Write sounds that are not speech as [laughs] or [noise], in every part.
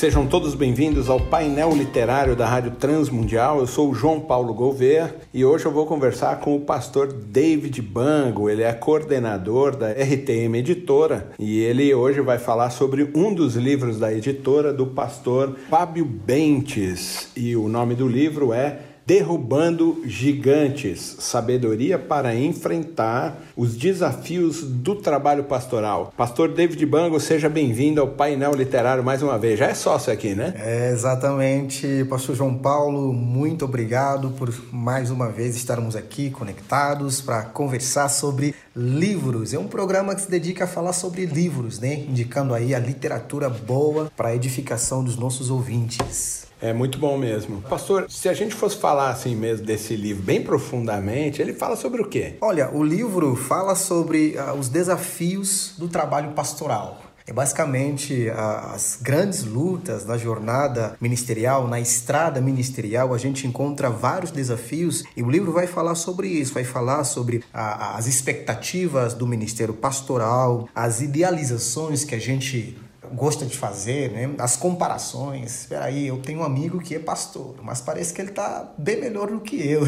Sejam todos bem-vindos ao painel literário da Rádio Transmundial. Eu sou o João Paulo Gouveia e hoje eu vou conversar com o pastor David Bango. Ele é coordenador da RTM Editora e ele hoje vai falar sobre um dos livros da editora do pastor Fábio Bentes. E o nome do livro é Derrubando Gigantes Sabedoria para enfrentar os desafios do trabalho pastoral. Pastor David Bango, seja bem-vindo ao painel literário mais uma vez. Já é sócio aqui, né? É, exatamente. Pastor João Paulo, muito obrigado por mais uma vez estarmos aqui conectados para conversar sobre livros. É um programa que se dedica a falar sobre livros, né? Indicando aí a literatura boa para edificação dos nossos ouvintes. É muito bom mesmo. Pastor, se a gente fosse falar assim mesmo desse livro bem profundamente, ele fala sobre o quê? Olha, o livro fala sobre uh, os desafios do trabalho pastoral. É basicamente as grandes lutas da jornada ministerial, na estrada ministerial, a gente encontra vários desafios e o livro vai falar sobre isso, vai falar sobre a, as expectativas do ministério pastoral, as idealizações que a gente gosta de fazer, né? As comparações. Espera aí, eu tenho um amigo que é pastor, mas parece que ele está bem melhor do que eu.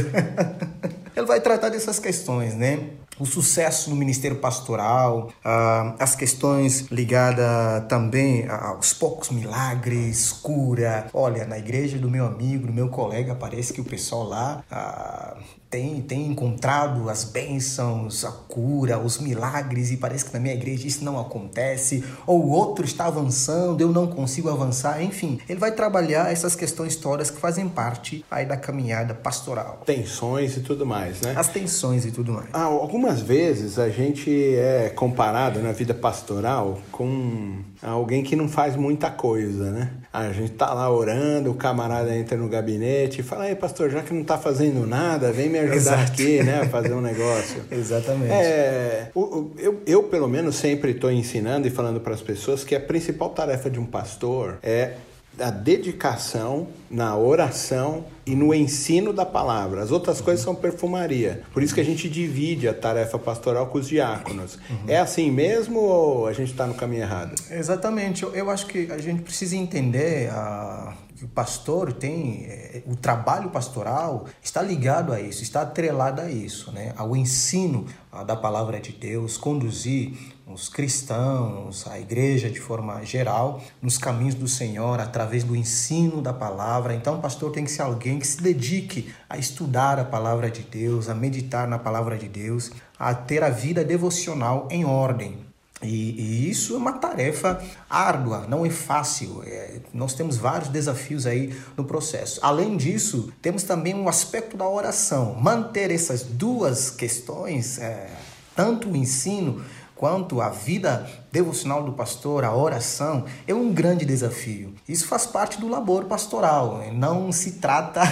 [laughs] ele vai tratar dessas questões, né? O sucesso no ministério pastoral, uh, as questões ligadas também aos poucos milagres, cura. Olha, na igreja do meu amigo, do meu colega, parece que o pessoal lá uh, tem, tem encontrado as bênçãos, a cura, os milagres, e parece que na minha igreja isso não acontece, ou o outro está avançando, eu não consigo avançar, enfim. Ele vai trabalhar essas questões todas que fazem parte aí da caminhada pastoral. Tensões e tudo mais, né? As tensões e tudo mais. Ah, algumas vezes a gente é comparado na vida pastoral com alguém que não faz muita coisa, né? A gente tá lá orando, o camarada entra no gabinete e fala: Ei, pastor, já que não tá fazendo nada, vem me ajudar Exato. aqui, né? A fazer um negócio. [laughs] Exatamente. É, eu, eu, pelo menos, sempre estou ensinando e falando para as pessoas que a principal tarefa de um pastor é a dedicação na oração e no ensino da palavra. As outras uhum. coisas são perfumaria. Por isso que a gente divide a tarefa pastoral com os diáconos. Uhum. É assim mesmo ou a gente está no caminho errado? Exatamente. Eu, eu, acho que a gente precisa entender a, que o pastor tem, é, o trabalho pastoral está ligado a isso, está atrelado a isso, né? ao ensino da palavra de Deus, conduzir os cristãos, a igreja de forma geral, nos caminhos do Senhor, através do ensino da palavra. Então, o pastor tem que ser alguém que se dedique a estudar a palavra de Deus, a meditar na palavra de Deus, a ter a vida devocional em ordem. E, e, isso é uma tarefa árdua, não é fácil. É, nós temos vários desafios aí no processo. Além disso, temos também um aspecto da oração. Manter essas duas questões, é, tanto o ensino quanto a vida devocional do pastor, a oração, é um grande desafio. Isso faz parte do labor pastoral. Né? Não se trata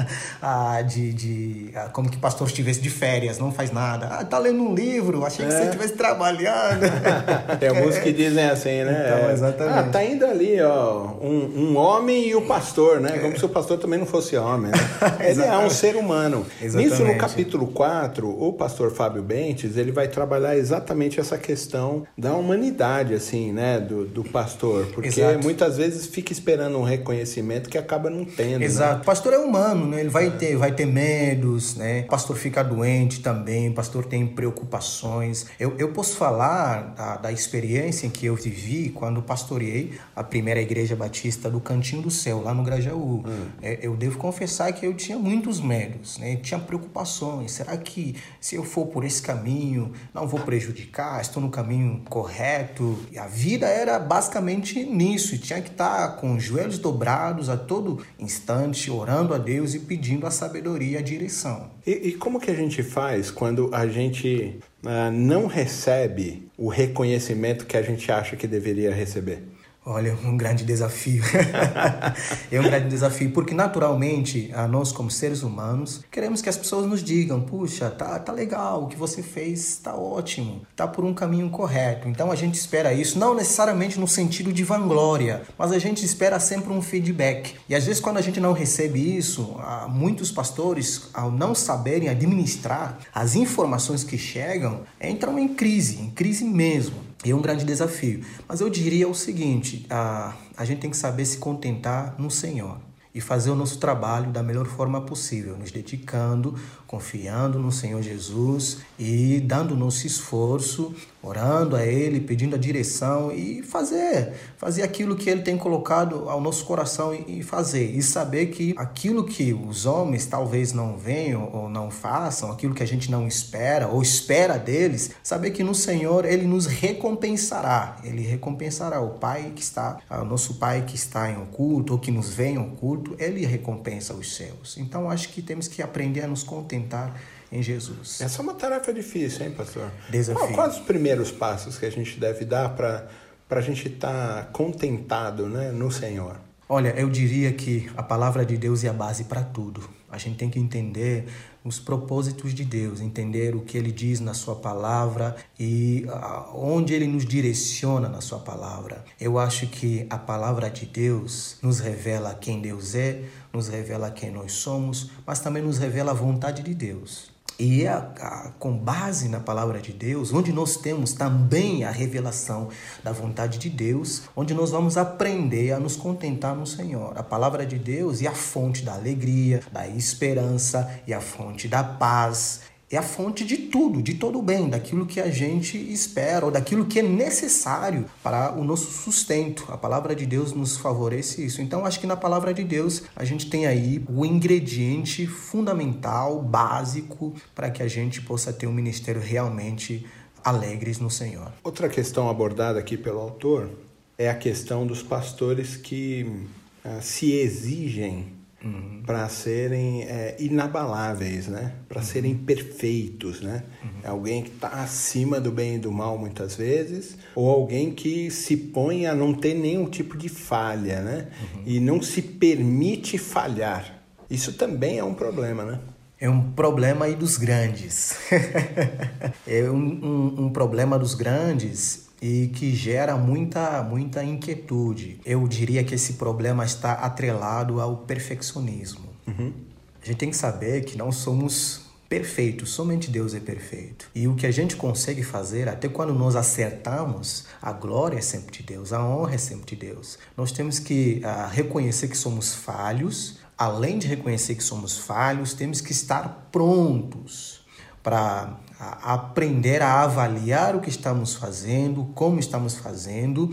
[laughs] de, de como que o pastor estivesse de férias, não faz nada. Ah, tá lendo um livro, achei que é. você estivesse trabalhando. [laughs] Tem alguns que dizem assim, né? Então, exatamente. Ah, tá indo ali, ó, um, um homem e o pastor, né? Como é. se o pastor também não fosse homem. Né? [laughs] Ele é um ser humano. Exatamente. Nisso, no capítulo 4, o pastor Fábio Bentes, ele vai trabalhar exatamente essa questão da humanidade humanidade, assim, né, do, do pastor. Porque Exato. muitas vezes fica esperando um reconhecimento que acaba não tendo. Né? Exato. Né? O pastor é humano, né? Ele vai, é. ter, vai ter medos, né? O pastor fica doente também, o pastor tem preocupações. Eu, eu posso falar da, da experiência que eu vivi quando pastoreei a primeira igreja batista do Cantinho do Céu, lá no Grajaú. Hum. É, eu devo confessar que eu tinha muitos medos, né? tinha preocupações. Será que se eu for por esse caminho, não vou prejudicar? Estou no caminho correto? E a vida era basicamente nisso, e tinha que estar com os joelhos dobrados a todo instante, orando a Deus e pedindo a sabedoria e a direção. E, e como que a gente faz quando a gente uh, não recebe o reconhecimento que a gente acha que deveria receber? Olha, um grande desafio. [laughs] é um grande desafio, porque naturalmente, nós como seres humanos, queremos que as pessoas nos digam: puxa, tá, tá legal, o que você fez tá ótimo, tá por um caminho correto. Então a gente espera isso, não necessariamente no sentido de vanglória, mas a gente espera sempre um feedback. E às vezes, quando a gente não recebe isso, muitos pastores, ao não saberem administrar as informações que chegam, entram em crise, em crise mesmo. E é um grande desafio. Mas eu diria o seguinte: a, a gente tem que saber se contentar no Senhor e fazer o nosso trabalho da melhor forma possível, nos dedicando, confiando no Senhor Jesus e dando nosso esforço, orando a Ele, pedindo a direção e fazer, fazer aquilo que Ele tem colocado ao nosso coração e fazer. E saber que aquilo que os homens talvez não venham ou não façam, aquilo que a gente não espera ou espera deles, saber que no Senhor Ele nos recompensará. Ele recompensará o Pai que está, o nosso Pai que está em oculto ou que nos vem em oculto, Ele recompensa os seus. Então acho que temos que aprender a nos contentar contentar em Jesus. Essa é uma tarefa difícil, hein, pastor? Desafio. Quais os primeiros passos que a gente deve dar para a gente estar tá contentado né, no Senhor? Olha, eu diria que a palavra de Deus é a base para tudo. A gente tem que entender os propósitos de Deus, entender o que ele diz na sua palavra e onde ele nos direciona na sua palavra. Eu acho que a palavra de Deus nos revela quem Deus é, nos revela quem nós somos, mas também nos revela a vontade de Deus. E a, a, com base na palavra de Deus, onde nós temos também a revelação da vontade de Deus, onde nós vamos aprender a nos contentar no Senhor. A palavra de Deus é a fonte da alegria, da esperança e a fonte da paz é a fonte de tudo, de todo o bem, daquilo que a gente espera ou daquilo que é necessário para o nosso sustento. A palavra de Deus nos favorece isso. Então, acho que na palavra de Deus a gente tem aí o ingrediente fundamental, básico, para que a gente possa ter um ministério realmente alegres no Senhor. Outra questão abordada aqui pelo autor é a questão dos pastores que uh, se exigem uhum. para serem é, inabaláveis, né? Para uhum. serem perfeitos, né? Uhum. É alguém que está acima do bem e do mal muitas vezes, ou alguém que se põe a não ter nenhum tipo de falha, né? Uhum. E não se permite falhar. Isso também é um problema, né? É um problema aí dos grandes. [laughs] é um, um, um problema dos grandes e que gera muita, muita inquietude. Eu diria que esse problema está atrelado ao perfeccionismo. Uhum. A gente tem que saber que não somos perfeitos, somente Deus é perfeito. E o que a gente consegue fazer, até quando nós acertamos, a glória é sempre de Deus, a honra é sempre de Deus. Nós temos que uh, reconhecer que somos falhos, além de reconhecer que somos falhos, temos que estar prontos para aprender a avaliar o que estamos fazendo, como estamos fazendo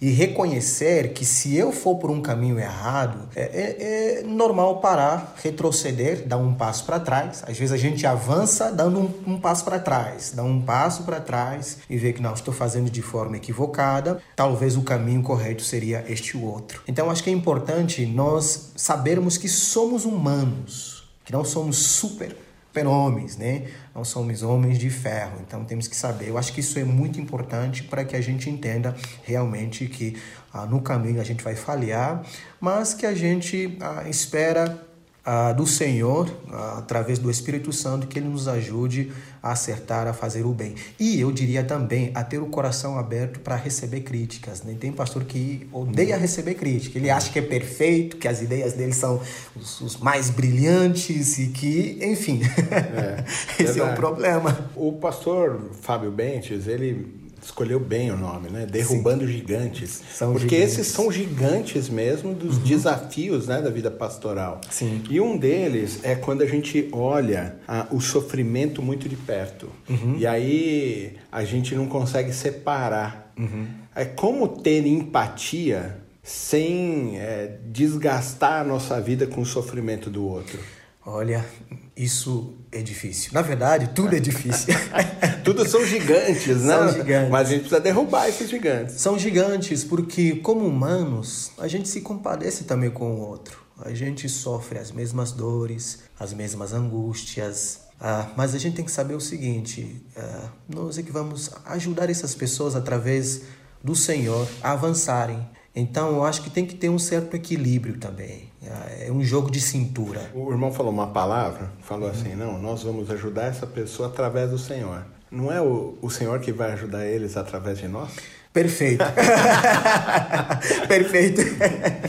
e reconhecer que se eu for por um caminho errado, é, é, é normal parar, retroceder, dar um passo para trás. Às vezes a gente avança dando um, um passo para trás, dá um passo para trás e vê que não, estou fazendo de forma equivocada, talvez o caminho correto seria este ou outro. Então acho que é importante nós sabermos que somos humanos, que não somos super super-homens, né? Não somos homens de ferro. Então temos que saber. Eu acho que isso é muito importante para que a gente entenda realmente que ah, no caminho a gente vai falhar, mas que a gente ah, espera ah, do Senhor, ah, através do Espírito Santo, que Ele nos ajude a acertar, a fazer o bem. E eu diria também a ter o coração aberto para receber críticas. Né? Tem pastor que odeia receber crítica, ele acha que é perfeito, que as ideias dele são os, os mais brilhantes e que, enfim, [laughs] é, esse é um problema. O pastor Fábio Bentes, ele escolheu bem o nome, né? Derrubando Sim. gigantes. São Porque gigantes. esses são gigantes mesmo dos uhum. desafios né, da vida pastoral. Sim. E um deles é quando a gente olha ah, o sofrimento muito de perto. Uhum. E aí a gente não consegue separar. Uhum. É como ter empatia sem é, desgastar a nossa vida com o sofrimento do outro. Olha, isso é difícil. Na verdade, tudo é difícil. [laughs] tudo são gigantes, né? São gigantes. Mas a gente precisa derrubar esses gigantes. São gigantes porque, como humanos, a gente se compadece também com o outro. A gente sofre as mesmas dores, as mesmas angústias. Ah, mas a gente tem que saber o seguinte: ah, nós é que vamos ajudar essas pessoas através do Senhor a avançarem Então, eu acho que tem que ter um certo equilíbrio também. É um jogo de cintura. O irmão falou uma palavra, falou assim: não, nós vamos ajudar essa pessoa através do Senhor. Não é o, o Senhor que vai ajudar eles através de nós? Perfeito. [laughs] Perfeito.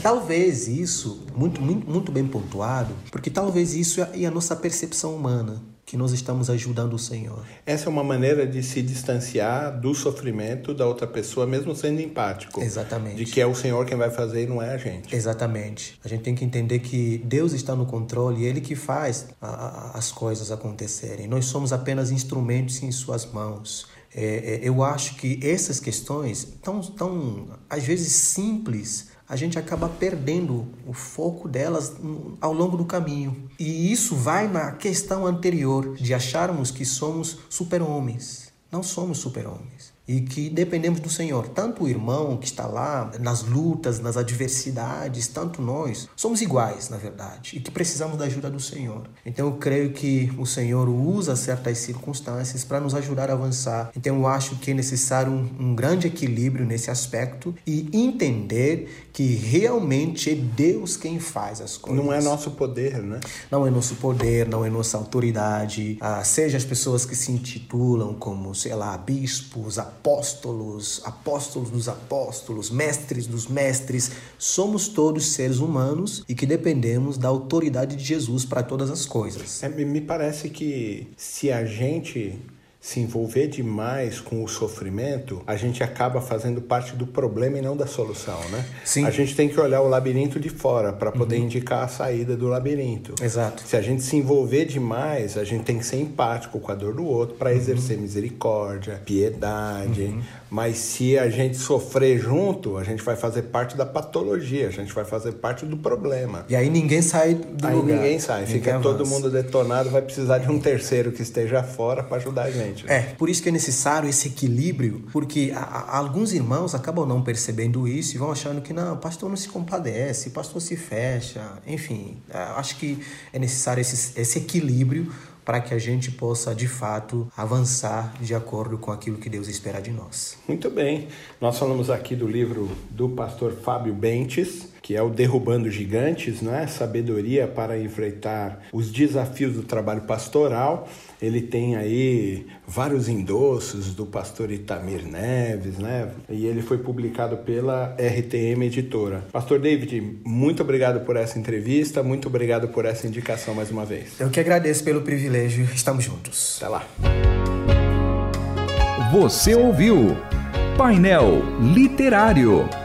talvez isso, muito, muito, muito bem pontuado, porque talvez isso é a nossa percepção humana que nós estamos ajudando o Senhor. Essa é uma maneira de se distanciar do sofrimento da outra pessoa, mesmo sendo empático. Exatamente. De que é o Senhor quem vai fazer e não é a gente. Exatamente. A gente tem que entender que Deus está no controle e Ele que faz a, a, as coisas acontecerem. Nós somos apenas instrumentos em Suas mãos. É, é, eu acho que essas questões, tão, tão às vezes simples, a gente acaba perdendo o foco delas ao longo do caminho. E isso vai na questão anterior de acharmos que somos super-homens. Não somos super-homens e que dependemos do Senhor. Tanto o irmão que está lá nas lutas, nas adversidades, tanto nós, somos iguais, na verdade, e que precisamos da ajuda do Senhor. Então eu creio que o Senhor usa certas circunstâncias para nos ajudar a avançar. Então eu acho que é necessário um, um grande equilíbrio nesse aspecto e entender que realmente é Deus quem faz as coisas. Não é nosso poder, né? Não é nosso poder, não é nossa autoridade. Ah, seja as pessoas que se intitulam como, sei lá, bispos, apóstolos, apóstolos dos apóstolos, mestres dos mestres, somos todos seres humanos e que dependemos da autoridade de Jesus para todas as coisas. É, me parece que se a gente se envolver demais com o sofrimento, a gente acaba fazendo parte do problema e não da solução, né? Sim. A gente tem que olhar o labirinto de fora para poder uhum. indicar a saída do labirinto. Exato. Se a gente se envolver demais, a gente tem que ser empático com a dor do outro para uhum. exercer misericórdia, piedade. Uhum. Mas se a gente sofrer junto, a gente vai fazer parte da patologia, a gente vai fazer parte do problema. E aí ninguém sai do aí lugar. ninguém sai, ninguém fica avança. todo mundo detonado, vai precisar de um terceiro que esteja fora para ajudar a gente. Né? É, por isso que é necessário esse equilíbrio, porque a, a, alguns irmãos acabam não percebendo isso e vão achando que não, o pastor não se compadece, o pastor se fecha, enfim, é, acho que é necessário esse, esse equilíbrio para que a gente possa de fato avançar de acordo com aquilo que Deus espera de nós. Muito bem. Nós falamos aqui do livro do pastor Fábio Bentes, que é o Derrubando Gigantes, né? Sabedoria para enfrentar os desafios do trabalho pastoral. Ele tem aí vários endossos do pastor Itamir Neves, né? E ele foi publicado pela RTM Editora. Pastor David, muito obrigado por essa entrevista, muito obrigado por essa indicação mais uma vez. Eu que agradeço pelo privilégio. Estamos juntos. Até lá. Você ouviu Painel Literário.